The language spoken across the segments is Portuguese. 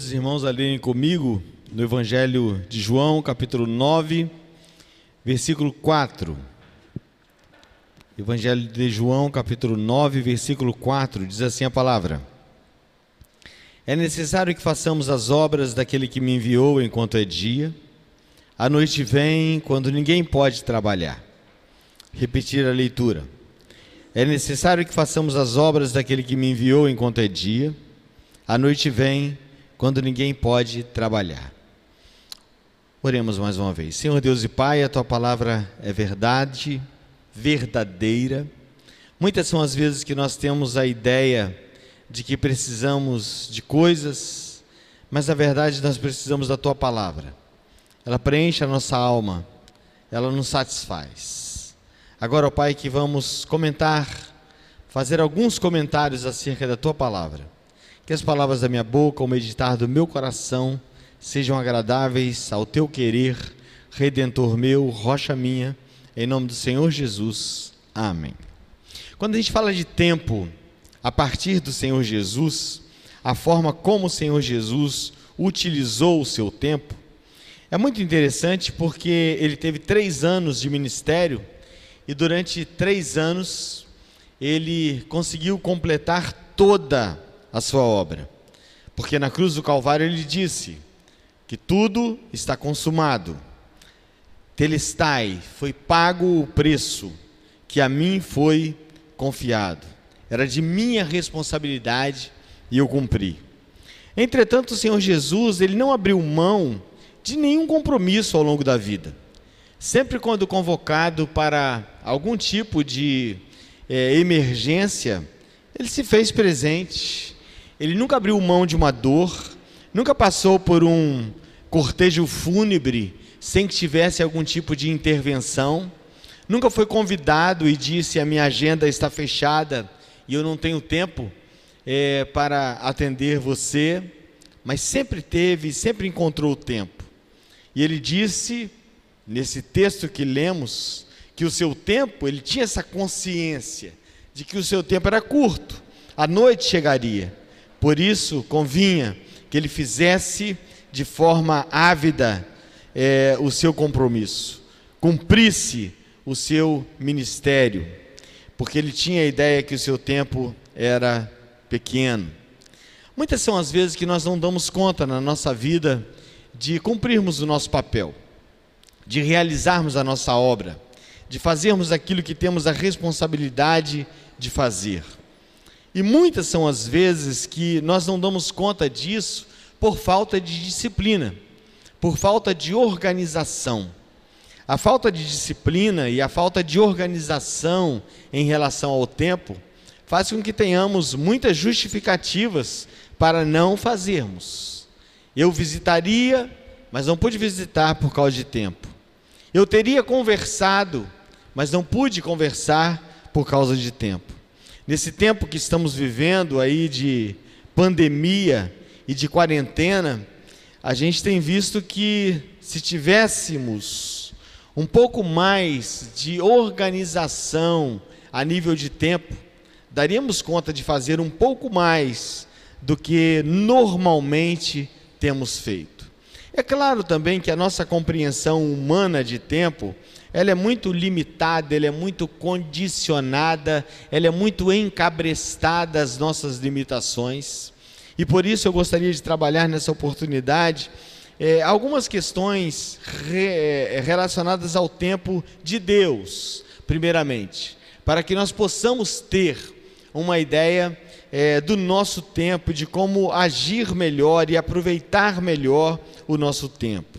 Convido os irmãos a lerem comigo no Evangelho de João, capítulo 9, versículo 4. Evangelho de João, capítulo 9, versículo 4, diz assim a palavra: É necessário que façamos as obras daquele que me enviou enquanto é dia. A noite vem quando ninguém pode trabalhar. Repetir a leitura. É necessário que façamos as obras daquele que me enviou enquanto é dia. A noite vem quando ninguém pode trabalhar. Oremos mais uma vez. Senhor Deus e Pai, a tua palavra é verdade, verdadeira. Muitas são as vezes que nós temos a ideia de que precisamos de coisas, mas na verdade nós precisamos da tua palavra. Ela preenche a nossa alma, ela nos satisfaz. Agora, ó Pai, que vamos comentar, fazer alguns comentários acerca da tua palavra. Que as palavras da minha boca, o meditar do meu coração, sejam agradáveis ao teu querer, redentor meu, rocha minha, em nome do Senhor Jesus. Amém. Quando a gente fala de tempo, a partir do Senhor Jesus, a forma como o Senhor Jesus utilizou o seu tempo, é muito interessante porque ele teve três anos de ministério e durante três anos ele conseguiu completar toda a sua obra. Porque na cruz do Calvário ele disse que tudo está consumado. Telestai, foi pago o preço que a mim foi confiado. Era de minha responsabilidade e eu cumpri. Entretanto, o Senhor Jesus, ele não abriu mão de nenhum compromisso ao longo da vida. Sempre quando convocado para algum tipo de é, emergência, ele se fez presente. Ele nunca abriu mão de uma dor, nunca passou por um cortejo fúnebre sem que tivesse algum tipo de intervenção. Nunca foi convidado e disse: A minha agenda está fechada e eu não tenho tempo é, para atender você. Mas sempre teve, sempre encontrou o tempo. E ele disse, nesse texto que lemos, que o seu tempo, ele tinha essa consciência de que o seu tempo era curto, a noite chegaria. Por isso, convinha que ele fizesse de forma ávida é, o seu compromisso, cumprisse o seu ministério, porque ele tinha a ideia que o seu tempo era pequeno. Muitas são as vezes que nós não damos conta na nossa vida de cumprirmos o nosso papel, de realizarmos a nossa obra, de fazermos aquilo que temos a responsabilidade de fazer. E muitas são as vezes que nós não damos conta disso por falta de disciplina, por falta de organização. A falta de disciplina e a falta de organização em relação ao tempo faz com que tenhamos muitas justificativas para não fazermos. Eu visitaria, mas não pude visitar por causa de tempo. Eu teria conversado, mas não pude conversar por causa de tempo. Nesse tempo que estamos vivendo aí de pandemia e de quarentena, a gente tem visto que se tivéssemos um pouco mais de organização a nível de tempo, daríamos conta de fazer um pouco mais do que normalmente temos feito. É claro também que a nossa compreensão humana de tempo ela é muito limitada, ela é muito condicionada, ela é muito encabrestada às nossas limitações. E por isso eu gostaria de trabalhar nessa oportunidade é, algumas questões re, é, relacionadas ao tempo de Deus, primeiramente, para que nós possamos ter uma ideia é, do nosso tempo, de como agir melhor e aproveitar melhor o nosso tempo.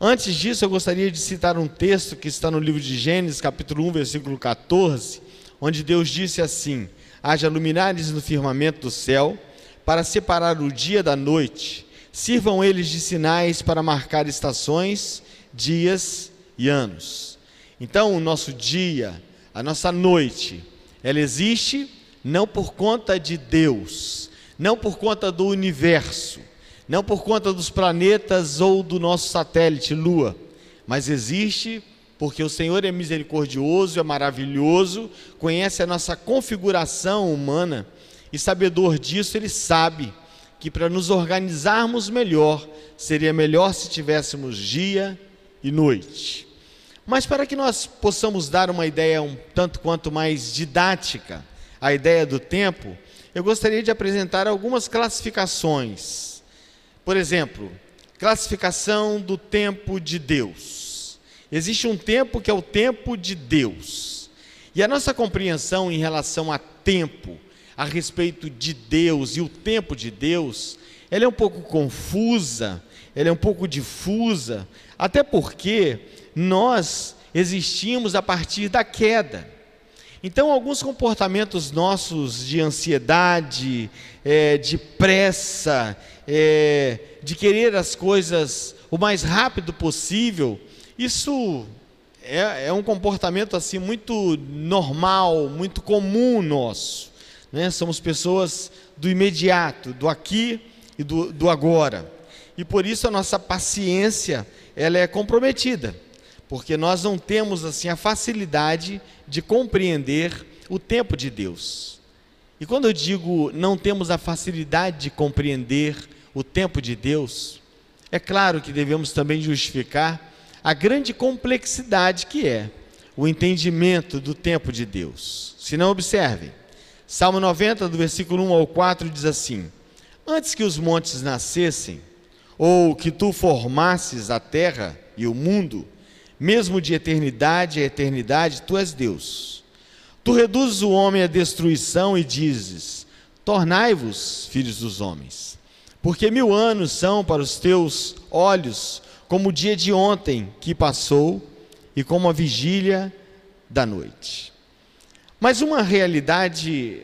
Antes disso, eu gostaria de citar um texto que está no livro de Gênesis, capítulo 1, versículo 14, onde Deus disse assim: Haja luminares no firmamento do céu, para separar o dia da noite, sirvam eles de sinais para marcar estações, dias e anos. Então, o nosso dia, a nossa noite, ela existe não por conta de Deus, não por conta do universo, não por conta dos planetas ou do nosso satélite Lua, mas existe porque o Senhor é misericordioso, é maravilhoso, conhece a nossa configuração humana e, sabedor disso, Ele sabe que para nos organizarmos melhor, seria melhor se tivéssemos dia e noite. Mas para que nós possamos dar uma ideia um tanto quanto mais didática, a ideia do tempo, eu gostaria de apresentar algumas classificações. Por exemplo, classificação do tempo de Deus. Existe um tempo que é o tempo de Deus. E a nossa compreensão em relação a tempo, a respeito de Deus e o tempo de Deus, ela é um pouco confusa, ela é um pouco difusa, até porque nós existimos a partir da queda. Então, alguns comportamentos nossos de ansiedade, é, de pressa, é, de querer as coisas o mais rápido possível, isso é, é um comportamento assim muito normal, muito comum nosso. Né? Somos pessoas do imediato, do aqui e do, do agora. E por isso a nossa paciência ela é comprometida porque nós não temos assim a facilidade de compreender o tempo de Deus. E quando eu digo não temos a facilidade de compreender o tempo de Deus, é claro que devemos também justificar a grande complexidade que é o entendimento do tempo de Deus. Se não observem, Salmo 90, do versículo 1 ao 4 diz assim: Antes que os montes nascessem, ou que tu formasses a terra e o mundo, mesmo de eternidade a eternidade, tu és Deus. Tu reduzes o homem à destruição e dizes: Tornai-vos filhos dos homens. Porque mil anos são para os teus olhos como o dia de ontem que passou e como a vigília da noite. Mas uma realidade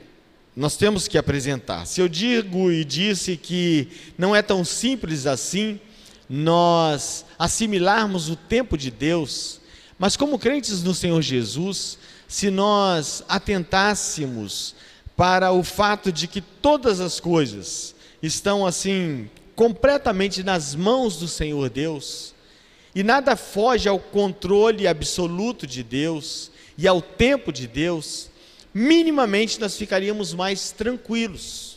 nós temos que apresentar. Se eu digo e disse que não é tão simples assim, nós assimilarmos o tempo de Deus, mas como crentes no Senhor Jesus, se nós atentássemos para o fato de que todas as coisas estão assim completamente nas mãos do Senhor Deus, e nada foge ao controle absoluto de Deus e ao tempo de Deus, minimamente nós ficaríamos mais tranquilos.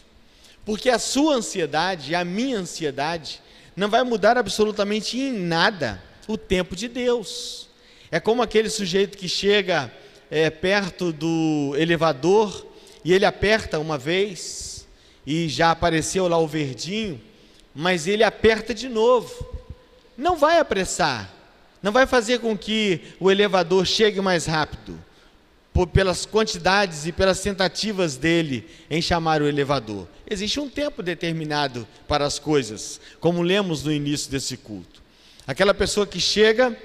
Porque a sua ansiedade, a minha ansiedade, não vai mudar absolutamente em nada o tempo de Deus. É como aquele sujeito que chega é, perto do elevador e ele aperta uma vez e já apareceu lá o verdinho, mas ele aperta de novo. Não vai apressar, não vai fazer com que o elevador chegue mais rápido por, pelas quantidades e pelas tentativas dele em chamar o elevador. Existe um tempo determinado para as coisas, como lemos no início desse culto. Aquela pessoa que chega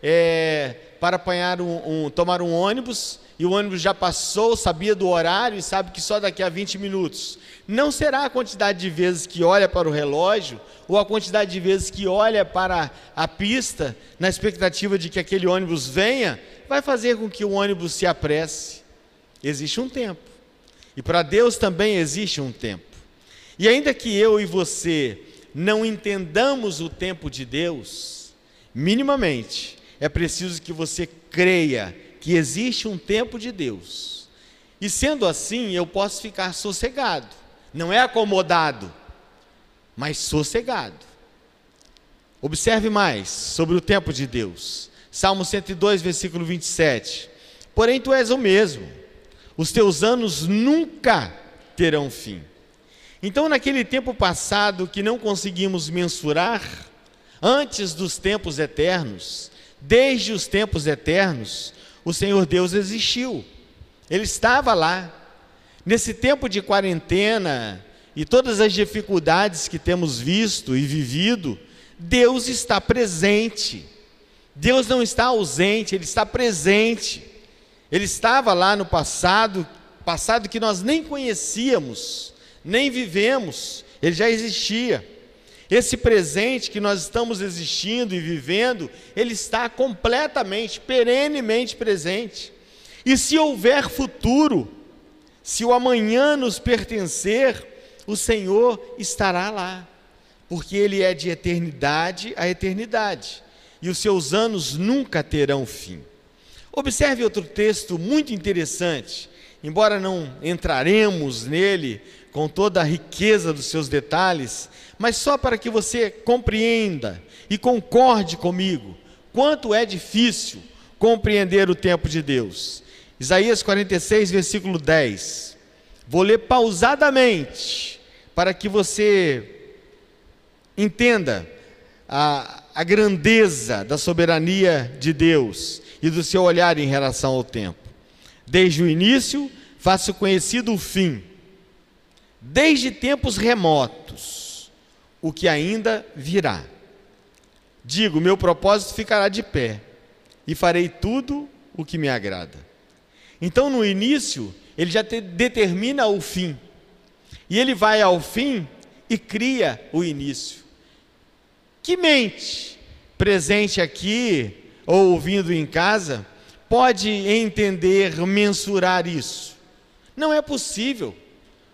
é, para apanhar um, um, tomar um ônibus e o ônibus já passou, sabia do horário e sabe que só daqui a 20 minutos. Não será a quantidade de vezes que olha para o relógio ou a quantidade de vezes que olha para a pista na expectativa de que aquele ônibus venha vai fazer com que o ônibus se apresse. Existe um tempo. E para Deus também existe um tempo. E ainda que eu e você não entendamos o tempo de Deus, minimamente, é preciso que você creia que existe um tempo de Deus. E sendo assim, eu posso ficar sossegado. Não é acomodado, mas sossegado. Observe mais sobre o tempo de Deus. Salmo 102, versículo 27. Porém, tu és o mesmo, os teus anos nunca terão fim. Então, naquele tempo passado que não conseguimos mensurar, antes dos tempos eternos, desde os tempos eternos, o Senhor Deus existiu, Ele estava lá. Nesse tempo de quarentena e todas as dificuldades que temos visto e vivido, Deus está presente. Deus não está ausente, Ele está presente. Ele estava lá no passado, passado que nós nem conhecíamos, nem vivemos, ele já existia. Esse presente que nós estamos existindo e vivendo, ele está completamente, perenemente presente. E se houver futuro, se o amanhã nos pertencer, o Senhor estará lá, porque Ele é de eternidade a eternidade e os seus anos nunca terão fim. Observe outro texto muito interessante, embora não entraremos nele com toda a riqueza dos seus detalhes, mas só para que você compreenda e concorde comigo quanto é difícil compreender o tempo de Deus. Isaías 46, versículo 10. Vou ler pausadamente para que você entenda a, a grandeza da soberania de Deus e do seu olhar em relação ao tempo. Desde o início, faço conhecido o fim, desde tempos remotos, o que ainda virá. Digo: meu propósito ficará de pé, e farei tudo o que me agrada. Então, no início, ele já te, determina o fim, e ele vai ao fim e cria o início. Que mente presente aqui ou ouvindo em casa pode entender, mensurar isso? Não é possível.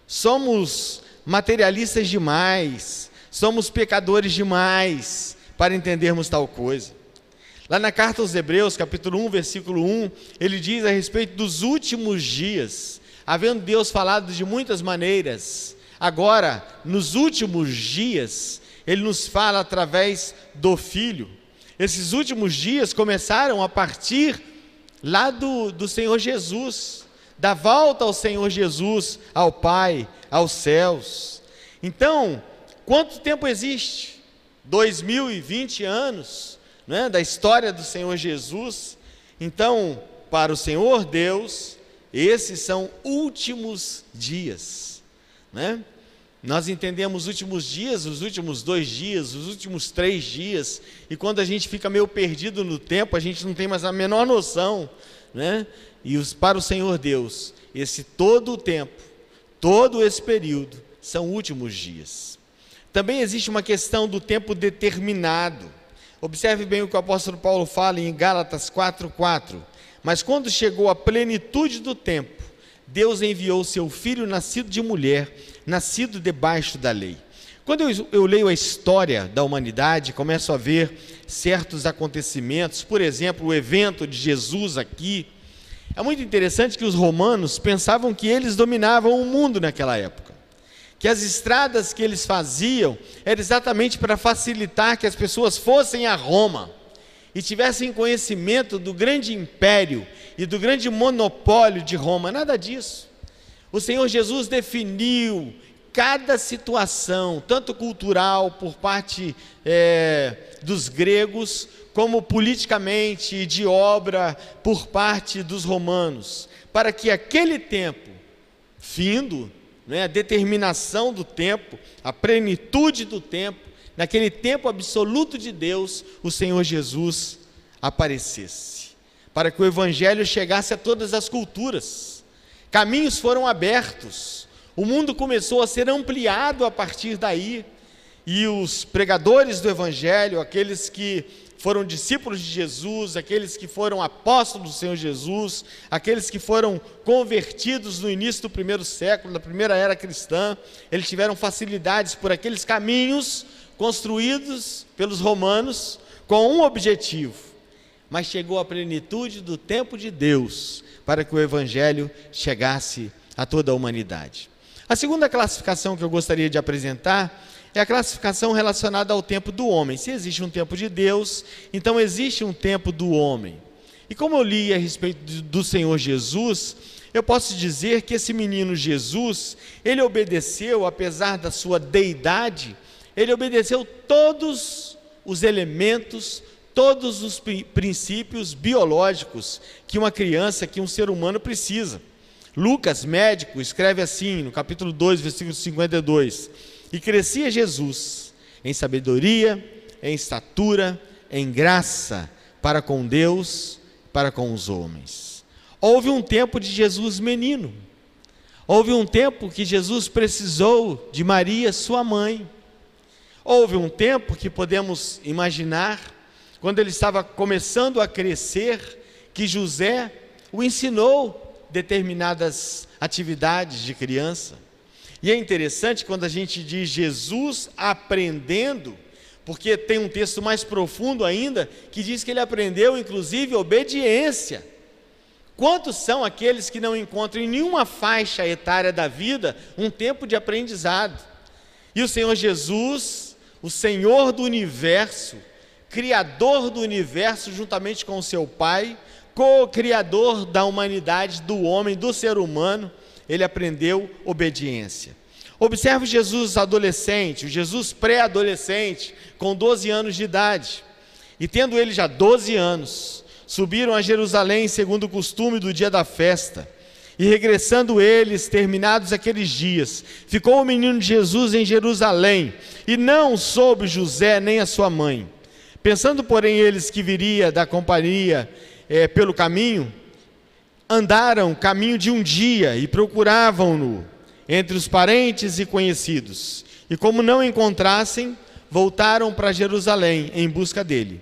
Somos materialistas demais, somos pecadores demais para entendermos tal coisa. Lá na carta aos Hebreus, capítulo 1, versículo 1, ele diz a respeito dos últimos dias, havendo Deus falado de muitas maneiras, agora, nos últimos dias, ele nos fala através do Filho. Esses últimos dias começaram a partir lá do, do Senhor Jesus, da volta ao Senhor Jesus, ao Pai, aos céus. Então, quanto tempo existe? 2020 anos né, da história do Senhor Jesus. Então, para o Senhor Deus, esses são últimos dias. Né? Nós entendemos os últimos dias, os últimos dois dias, os últimos três dias, e quando a gente fica meio perdido no tempo, a gente não tem mais a menor noção, né? E os, para o Senhor Deus, esse todo o tempo, todo esse período, são últimos dias. Também existe uma questão do tempo determinado. Observe bem o que o apóstolo Paulo fala em Gálatas 4:4. Mas quando chegou a plenitude do tempo, Deus enviou seu filho nascido de mulher nascido debaixo da lei. Quando eu, eu, leio a história da humanidade, começo a ver certos acontecimentos, por exemplo, o evento de Jesus aqui. É muito interessante que os romanos pensavam que eles dominavam o mundo naquela época. Que as estradas que eles faziam era exatamente para facilitar que as pessoas fossem a Roma e tivessem conhecimento do grande império e do grande monopólio de Roma. Nada disso. O Senhor Jesus definiu cada situação, tanto cultural por parte é, dos gregos, como politicamente e de obra por parte dos romanos, para que aquele tempo, findo, né, a determinação do tempo, a plenitude do tempo, naquele tempo absoluto de Deus, o Senhor Jesus aparecesse, para que o Evangelho chegasse a todas as culturas. Caminhos foram abertos, o mundo começou a ser ampliado a partir daí, e os pregadores do Evangelho, aqueles que foram discípulos de Jesus, aqueles que foram apóstolos do Senhor Jesus, aqueles que foram convertidos no início do primeiro século, da primeira era cristã, eles tiveram facilidades por aqueles caminhos construídos pelos romanos com um objetivo. Mas chegou a plenitude do tempo de Deus, para que o Evangelho chegasse a toda a humanidade. A segunda classificação que eu gostaria de apresentar é a classificação relacionada ao tempo do homem. Se existe um tempo de Deus, então existe um tempo do homem. E como eu li a respeito do Senhor Jesus, eu posso dizer que esse menino Jesus, ele obedeceu, apesar da sua deidade, ele obedeceu todos os elementos todos os princípios biológicos que uma criança, que um ser humano precisa. Lucas, médico, escreve assim, no capítulo 2, versículo 52: E crescia Jesus em sabedoria, em estatura, em graça para com Deus, para com os homens. Houve um tempo de Jesus menino. Houve um tempo que Jesus precisou de Maria, sua mãe. Houve um tempo que podemos imaginar quando ele estava começando a crescer, que José o ensinou determinadas atividades de criança. E é interessante quando a gente diz Jesus aprendendo, porque tem um texto mais profundo ainda que diz que ele aprendeu inclusive obediência. Quantos são aqueles que não encontram em nenhuma faixa etária da vida um tempo de aprendizado? E o Senhor Jesus, o Senhor do universo, Criador do universo, juntamente com o seu Pai, co-criador da humanidade, do homem, do ser humano, ele aprendeu obediência. Observe Jesus adolescente, o Jesus pré-adolescente, com 12 anos de idade. E tendo ele já 12 anos, subiram a Jerusalém segundo o costume do dia da festa. E regressando eles, terminados aqueles dias, ficou o menino Jesus em Jerusalém, e não soube José nem a sua mãe. Pensando, porém, eles que viria da companhia é, pelo caminho, andaram caminho de um dia e procuravam-no entre os parentes e conhecidos. E como não encontrassem, voltaram para Jerusalém em busca dele.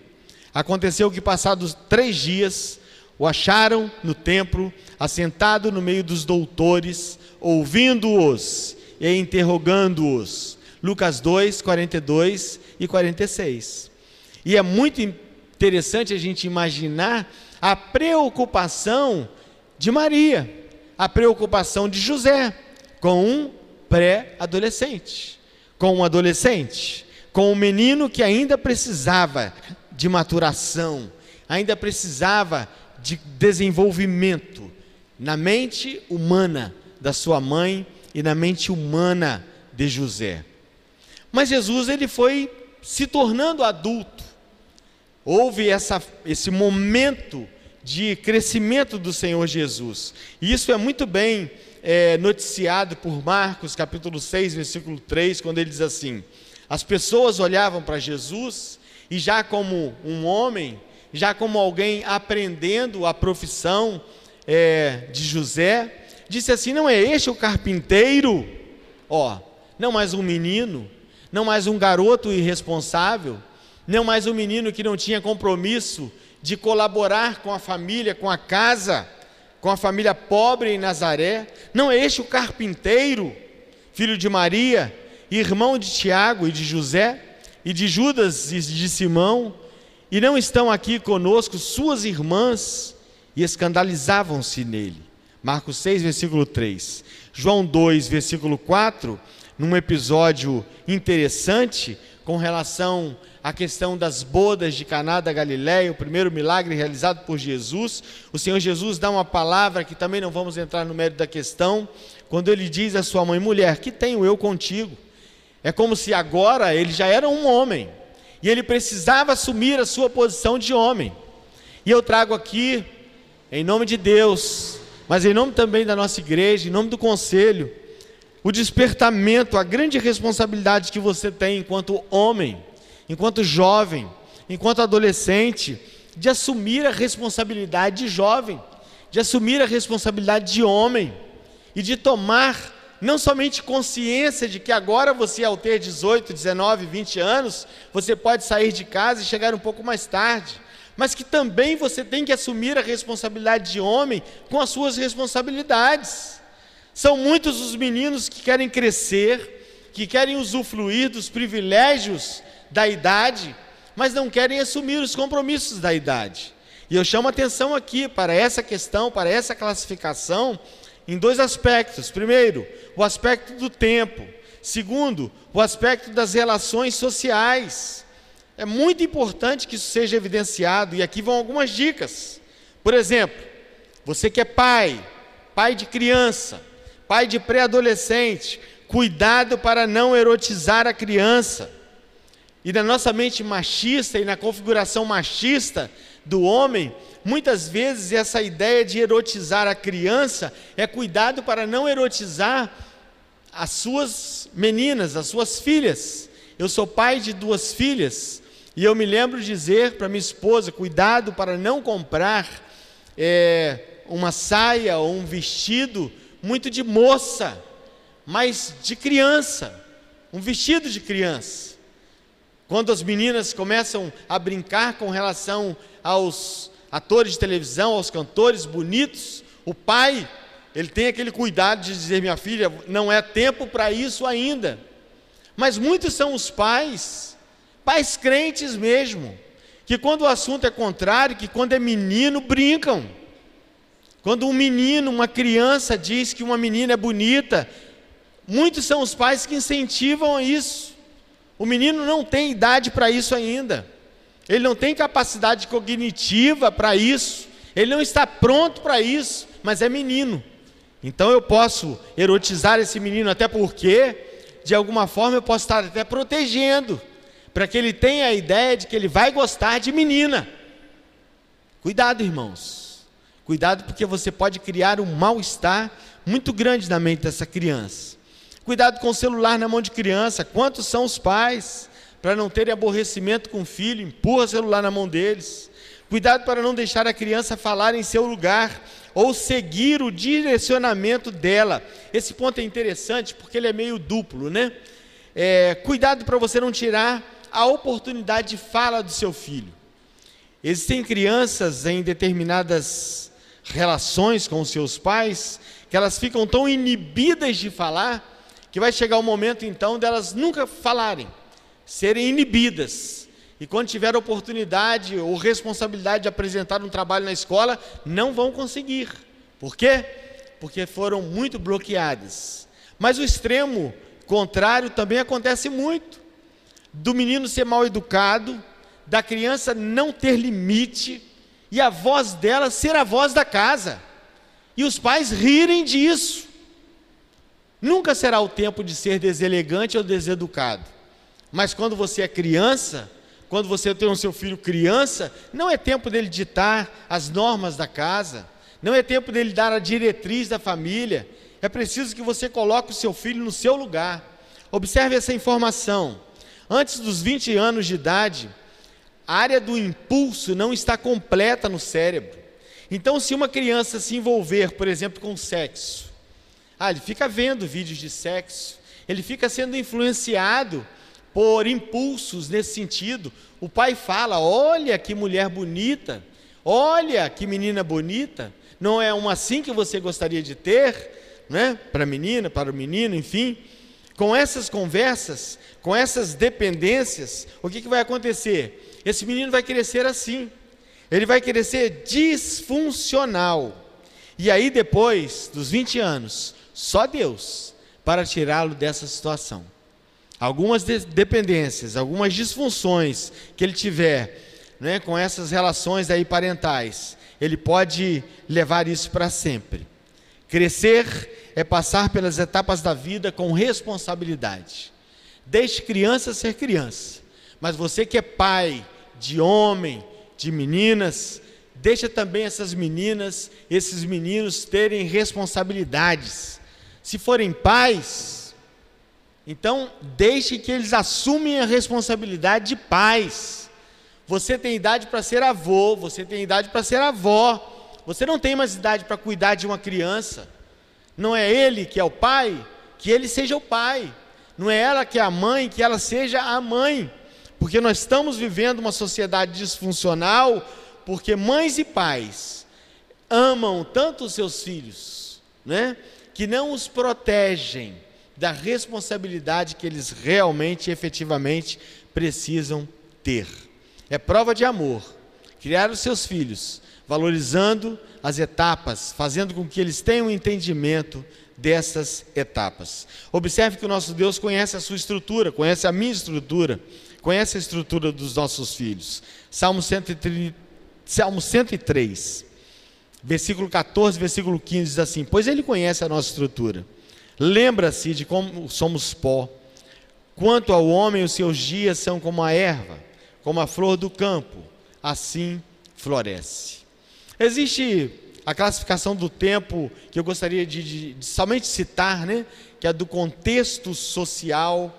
Aconteceu que, passados três dias, o acharam no templo, assentado no meio dos doutores, ouvindo-os e interrogando-os. Lucas 2, 42 e 46. E é muito interessante a gente imaginar a preocupação de Maria, a preocupação de José com um pré-adolescente, com um adolescente, com um menino que ainda precisava de maturação, ainda precisava de desenvolvimento na mente humana da sua mãe e na mente humana de José. Mas Jesus ele foi se tornando adulto. Houve essa, esse momento de crescimento do Senhor Jesus. E isso é muito bem é, noticiado por Marcos, capítulo 6, versículo 3, quando ele diz assim: As pessoas olhavam para Jesus e, já como um homem, já como alguém aprendendo a profissão é, de José, disse assim: Não é este o carpinteiro? Ó, não mais um menino, não mais um garoto irresponsável, não mais um menino que não tinha compromisso de colaborar com a família, com a casa, com a família pobre em Nazaré? Não é este o carpinteiro, filho de Maria, irmão de Tiago e de José, e de Judas e de Simão? E não estão aqui conosco suas irmãs? E escandalizavam-se nele. Marcos 6, versículo 3. João 2, versículo 4, num episódio interessante com relação a questão das bodas de Caná da Galiléia, o primeiro milagre realizado por Jesus. O Senhor Jesus dá uma palavra que também não vamos entrar no mérito da questão, quando ele diz à sua mãe: "Mulher, que tenho eu contigo?" É como se agora ele já era um homem e ele precisava assumir a sua posição de homem. E eu trago aqui em nome de Deus, mas em nome também da nossa igreja, em nome do conselho, o despertamento, a grande responsabilidade que você tem enquanto homem enquanto jovem, enquanto adolescente, de assumir a responsabilidade de jovem, de assumir a responsabilidade de homem e de tomar não somente consciência de que agora você, ao ter 18, 19, 20 anos, você pode sair de casa e chegar um pouco mais tarde, mas que também você tem que assumir a responsabilidade de homem com as suas responsabilidades. São muitos os meninos que querem crescer, que querem usufruir dos privilégios da idade, mas não querem assumir os compromissos da idade. E eu chamo atenção aqui para essa questão, para essa classificação, em dois aspectos. Primeiro, o aspecto do tempo. Segundo, o aspecto das relações sociais. É muito importante que isso seja evidenciado, e aqui vão algumas dicas. Por exemplo, você que é pai, pai de criança, pai de pré-adolescente, cuidado para não erotizar a criança. E na nossa mente machista e na configuração machista do homem, muitas vezes essa ideia de erotizar a criança é cuidado para não erotizar as suas meninas, as suas filhas. Eu sou pai de duas filhas e eu me lembro de dizer para minha esposa: cuidado para não comprar é, uma saia ou um vestido muito de moça, mas de criança, um vestido de criança. Quando as meninas começam a brincar com relação aos atores de televisão, aos cantores bonitos, o pai, ele tem aquele cuidado de dizer: minha filha, não é tempo para isso ainda. Mas muitos são os pais, pais crentes mesmo, que quando o assunto é contrário, que quando é menino, brincam. Quando um menino, uma criança diz que uma menina é bonita, muitos são os pais que incentivam isso. O menino não tem idade para isso ainda. Ele não tem capacidade cognitiva para isso. Ele não está pronto para isso, mas é menino. Então eu posso erotizar esse menino, até porque, de alguma forma, eu posso estar até protegendo, para que ele tenha a ideia de que ele vai gostar de menina. Cuidado, irmãos. Cuidado, porque você pode criar um mal-estar muito grande na mente dessa criança. Cuidado com o celular na mão de criança. Quantos são os pais para não terem aborrecimento com o filho? Empurra o celular na mão deles. Cuidado para não deixar a criança falar em seu lugar ou seguir o direcionamento dela. Esse ponto é interessante porque ele é meio duplo, né? É, cuidado para você não tirar a oportunidade de fala do seu filho. Existem crianças em determinadas relações com os seus pais que elas ficam tão inibidas de falar que vai chegar o momento então delas nunca falarem, serem inibidas. E quando tiver oportunidade ou responsabilidade de apresentar um trabalho na escola, não vão conseguir. Por quê? Porque foram muito bloqueadas. Mas o extremo contrário também acontece muito. Do menino ser mal educado, da criança não ter limite e a voz dela ser a voz da casa. E os pais rirem disso. Nunca será o tempo de ser deselegante ou deseducado. Mas quando você é criança, quando você tem o seu filho criança, não é tempo dele ditar as normas da casa, não é tempo dele dar a diretriz da família. É preciso que você coloque o seu filho no seu lugar. Observe essa informação. Antes dos 20 anos de idade, a área do impulso não está completa no cérebro. Então, se uma criança se envolver, por exemplo, com sexo, ah, ele fica vendo vídeos de sexo, ele fica sendo influenciado por impulsos nesse sentido. O pai fala: Olha que mulher bonita, olha que menina bonita. Não é uma assim que você gostaria de ter, né? Para a menina, para o menino, enfim. Com essas conversas, com essas dependências, o que, que vai acontecer? esse menino vai crescer assim. Ele vai crescer disfuncional. E aí, depois dos 20 anos, só Deus para tirá-lo dessa situação. Algumas de dependências, algumas disfunções que ele tiver né, com essas relações aí parentais, ele pode levar isso para sempre. Crescer é passar pelas etapas da vida com responsabilidade. Deixe criança ser criança. Mas você que é pai, de homem, de meninas, deixa também essas meninas, esses meninos terem responsabilidades. Se forem pais, então deixe que eles assumem a responsabilidade de pais. Você tem idade para ser avô, você tem idade para ser avó. Você não tem mais idade para cuidar de uma criança. Não é ele que é o pai, que ele seja o pai. Não é ela que é a mãe, que ela seja a mãe. Porque nós estamos vivendo uma sociedade disfuncional, porque mães e pais amam tanto os seus filhos, né, que não os protegem da responsabilidade que eles realmente, efetivamente precisam ter. É prova de amor criar os seus filhos, valorizando as etapas, fazendo com que eles tenham entendimento dessas etapas. Observe que o nosso Deus conhece a sua estrutura, conhece a minha estrutura conhece a estrutura dos nossos filhos. Salmo 103, Salmo 103, versículo 14, versículo 15 diz assim: Pois ele conhece a nossa estrutura, lembra-se de como somos pó. Quanto ao homem, os seus dias são como a erva, como a flor do campo, assim floresce. Existe a classificação do tempo que eu gostaria de, de, de somente citar, né? que é do contexto social,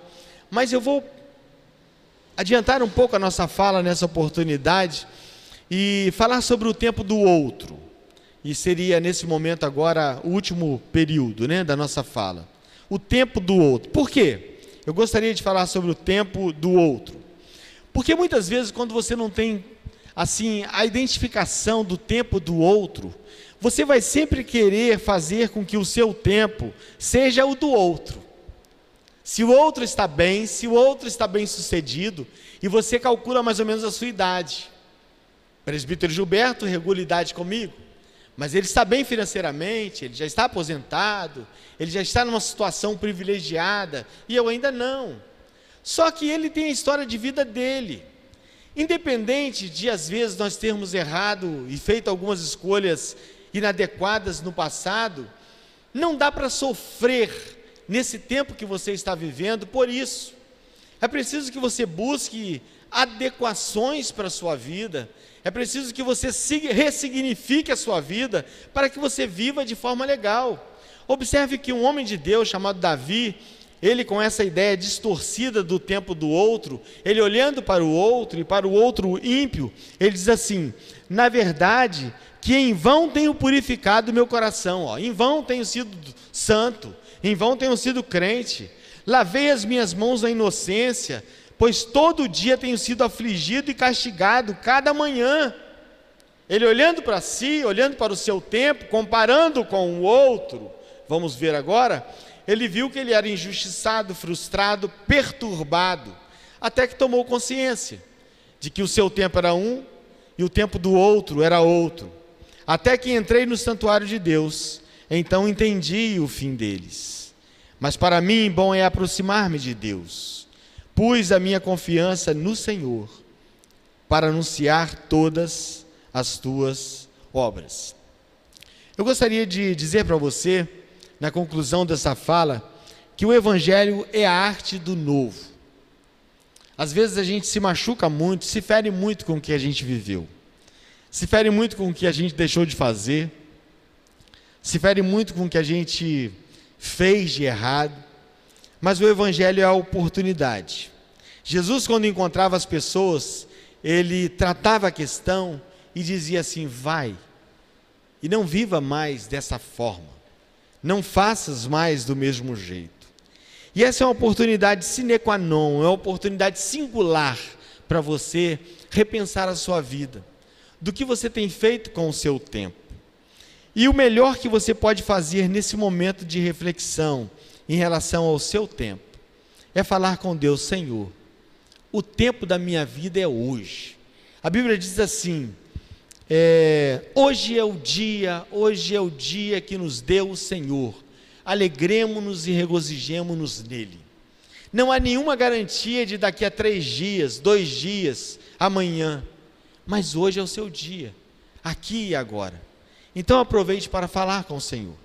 mas eu vou adiantar um pouco a nossa fala nessa oportunidade e falar sobre o tempo do outro. E seria nesse momento agora o último período, né, da nossa fala. O tempo do outro. Por quê? Eu gostaria de falar sobre o tempo do outro. Porque muitas vezes quando você não tem assim a identificação do tempo do outro, você vai sempre querer fazer com que o seu tempo seja o do outro. Se o outro está bem, se o outro está bem sucedido, e você calcula mais ou menos a sua idade. Presbítero Gilberto regula idade comigo. Mas ele está bem financeiramente, ele já está aposentado, ele já está numa situação privilegiada, e eu ainda não. Só que ele tem a história de vida dele. Independente de, às vezes, nós termos errado e feito algumas escolhas inadequadas no passado, não dá para sofrer nesse tempo que você está vivendo por isso. É preciso que você busque adequações para a sua vida, é preciso que você ressignifique a sua vida para que você viva de forma legal. Observe que um homem de Deus chamado Davi, ele com essa ideia distorcida do tempo do outro, ele olhando para o outro e para o outro ímpio, ele diz assim: na verdade, que em vão tenho purificado meu coração, ó, em vão tenho sido santo, em vão tenho sido crente, lavei as minhas mãos na inocência, pois todo dia tenho sido afligido e castigado, cada manhã. Ele olhando para si, olhando para o seu tempo, comparando com o outro, vamos ver agora, ele viu que ele era injustiçado, frustrado, perturbado, até que tomou consciência de que o seu tempo era um e o tempo do outro era outro. Até que entrei no santuário de Deus, então entendi o fim deles. Mas para mim, bom é aproximar-me de Deus. Pus a minha confiança no Senhor para anunciar todas as tuas obras. Eu gostaria de dizer para você na conclusão dessa fala, que o Evangelho é a arte do novo. Às vezes a gente se machuca muito, se fere muito com o que a gente viveu, se fere muito com o que a gente deixou de fazer, se fere muito com o que a gente fez de errado, mas o Evangelho é a oportunidade. Jesus, quando encontrava as pessoas, ele tratava a questão e dizia assim: vai, e não viva mais dessa forma não faças mais do mesmo jeito. E essa é uma oportunidade sine qua non, é uma oportunidade singular para você repensar a sua vida, do que você tem feito com o seu tempo. E o melhor que você pode fazer nesse momento de reflexão em relação ao seu tempo é falar com Deus, Senhor, o tempo da minha vida é hoje. A Bíblia diz assim: é, hoje é o dia, hoje é o dia que nos deu o Senhor. Alegremos-nos e regozijemos-nos nele. Não há nenhuma garantia de daqui a três dias, dois dias, amanhã. Mas hoje é o seu dia, aqui e agora. Então aproveite para falar com o Senhor.